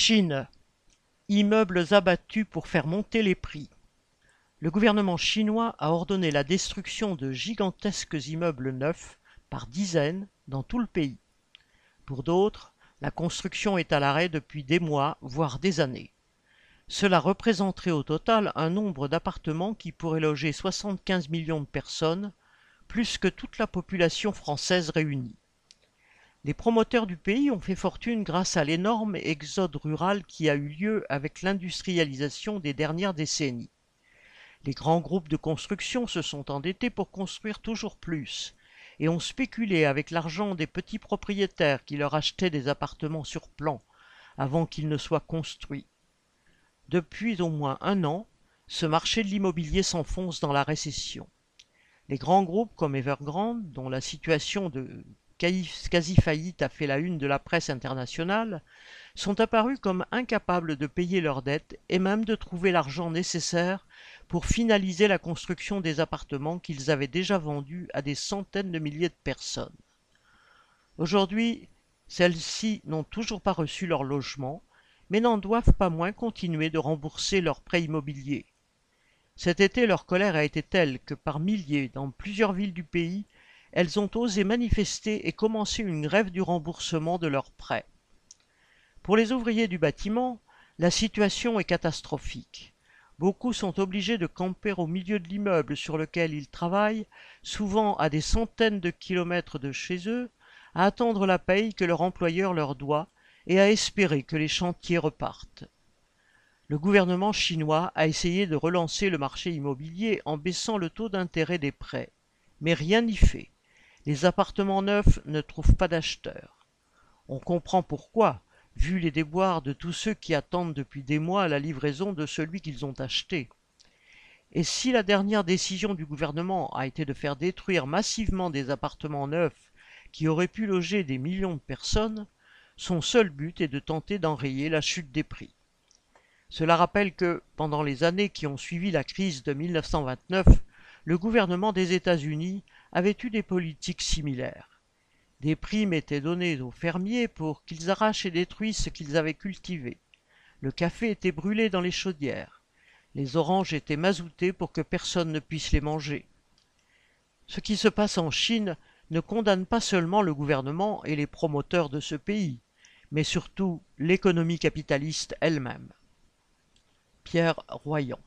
Chine. Immeubles abattus pour faire monter les prix. Le gouvernement chinois a ordonné la destruction de gigantesques immeubles neufs par dizaines dans tout le pays. Pour d'autres, la construction est à l'arrêt depuis des mois, voire des années. Cela représenterait au total un nombre d'appartements qui pourrait loger 75 millions de personnes, plus que toute la population française réunie. Les promoteurs du pays ont fait fortune grâce à l'énorme exode rural qui a eu lieu avec l'industrialisation des dernières décennies. Les grands groupes de construction se sont endettés pour construire toujours plus et ont spéculé avec l'argent des petits propriétaires qui leur achetaient des appartements sur plan avant qu'ils ne soient construits. Depuis au moins un an, ce marché de l'immobilier s'enfonce dans la récession. Les grands groupes comme Evergrande, dont la situation de quasi-faillite a fait la une de la presse internationale, sont apparus comme incapables de payer leurs dettes et même de trouver l'argent nécessaire pour finaliser la construction des appartements qu'ils avaient déjà vendus à des centaines de milliers de personnes. Aujourd'hui, celles-ci n'ont toujours pas reçu leur logement, mais n'en doivent pas moins continuer de rembourser leurs prêts immobiliers. Cet été, leur colère a été telle que par milliers, dans plusieurs villes du pays, elles ont osé manifester et commencer une grève du remboursement de leurs prêts. Pour les ouvriers du bâtiment, la situation est catastrophique. Beaucoup sont obligés de camper au milieu de l'immeuble sur lequel ils travaillent, souvent à des centaines de kilomètres de chez eux, à attendre la paye que leur employeur leur doit et à espérer que les chantiers repartent. Le gouvernement chinois a essayé de relancer le marché immobilier en baissant le taux d'intérêt des prêts, mais rien n'y fait les appartements neufs ne trouvent pas d'acheteurs. On comprend pourquoi, vu les déboires de tous ceux qui attendent depuis des mois la livraison de celui qu'ils ont acheté. Et si la dernière décision du gouvernement a été de faire détruire massivement des appartements neufs qui auraient pu loger des millions de personnes, son seul but est de tenter d'enrayer la chute des prix. Cela rappelle que, pendant les années qui ont suivi la crise de 1929, le gouvernement des États-Unis avaient eu des politiques similaires. Des primes étaient données aux fermiers pour qu'ils arrachent et détruisent ce qu'ils avaient cultivé. Le café était brûlé dans les chaudières. Les oranges étaient mazoutées pour que personne ne puisse les manger. Ce qui se passe en Chine ne condamne pas seulement le gouvernement et les promoteurs de ce pays, mais surtout l'économie capitaliste elle-même. Pierre Royan